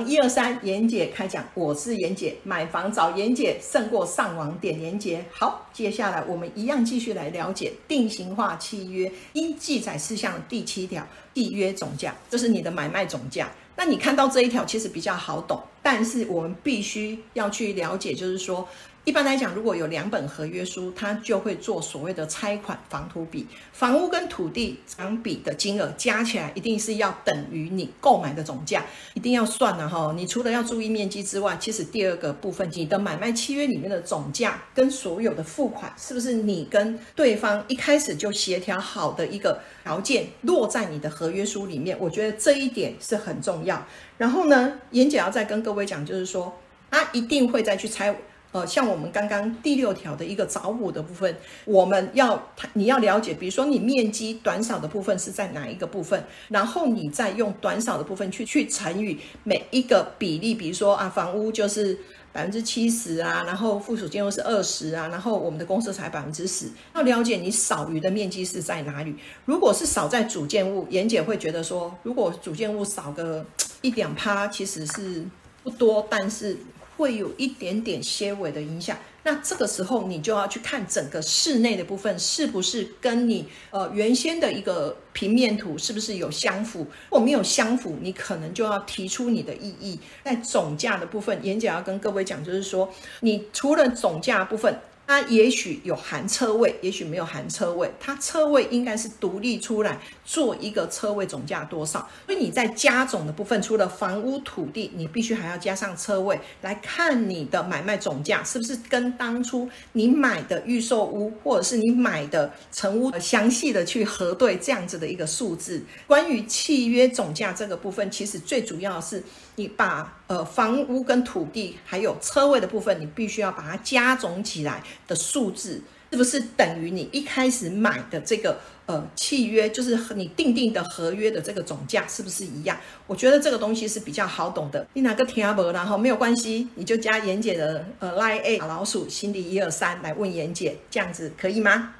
一二三，妍姐开讲，我是妍姐，买房找妍姐胜过上网点妍姐。好，接下来我们一样继续来了解定型化契约应记载事项第七条，缔约总价，这是你的买卖总价。那你看到这一条其实比较好懂，但是我们必须要去了解，就是说。一般来讲，如果有两本合约书，它就会做所谓的拆款房土比，房屋跟土地相比的金额加起来，一定是要等于你购买的总价，一定要算了哈。你除了要注意面积之外，其实第二个部分，你的买卖契约里面的总价跟所有的付款，是不是你跟对方一开始就协调好的一个条件，落在你的合约书里面？我觉得这一点是很重要。然后呢，严姐要再跟各位讲，就是说，他一定会再去拆。呃，像我们刚刚第六条的一个找补的部分，我们要你要了解，比如说你面积短少的部分是在哪一个部分，然后你再用短少的部分去去乘以每一个比例，比如说啊，房屋就是百分之七十啊，然后附属建筑是二十啊，然后我们的公司才百分之十，要了解你少余的面积是在哪里。如果是少在主建物，严姐会觉得说，如果主建物少个一两趴，其实是不多，但是。会有一点点些微的影响，那这个时候你就要去看整个室内的部分是不是跟你呃原先的一个平面图是不是有相符，如果没有相符，你可能就要提出你的异议。在总价的部分，演讲要跟各位讲，就是说你除了总价部分。它也许有含车位，也许没有含车位。它车位应该是独立出来做一个车位总价多少。所以你在加总的部分，除了房屋土地，你必须还要加上车位，来看你的买卖总价是不是跟当初你买的预售屋或者是你买的成屋详细的去核对这样子的一个数字。关于契约总价这个部分，其实最主要是。你把呃房屋跟土地还有车位的部分，你必须要把它加总起来的数字，是不是等于你一开始买的这个呃契约，就是你定定的合约的这个总价是不是一样？我觉得这个东西是比较好懂的。你哪个听不然后没有关系，你就加妍姐的呃 line A 老鼠心里一二三来问妍姐，这样子可以吗？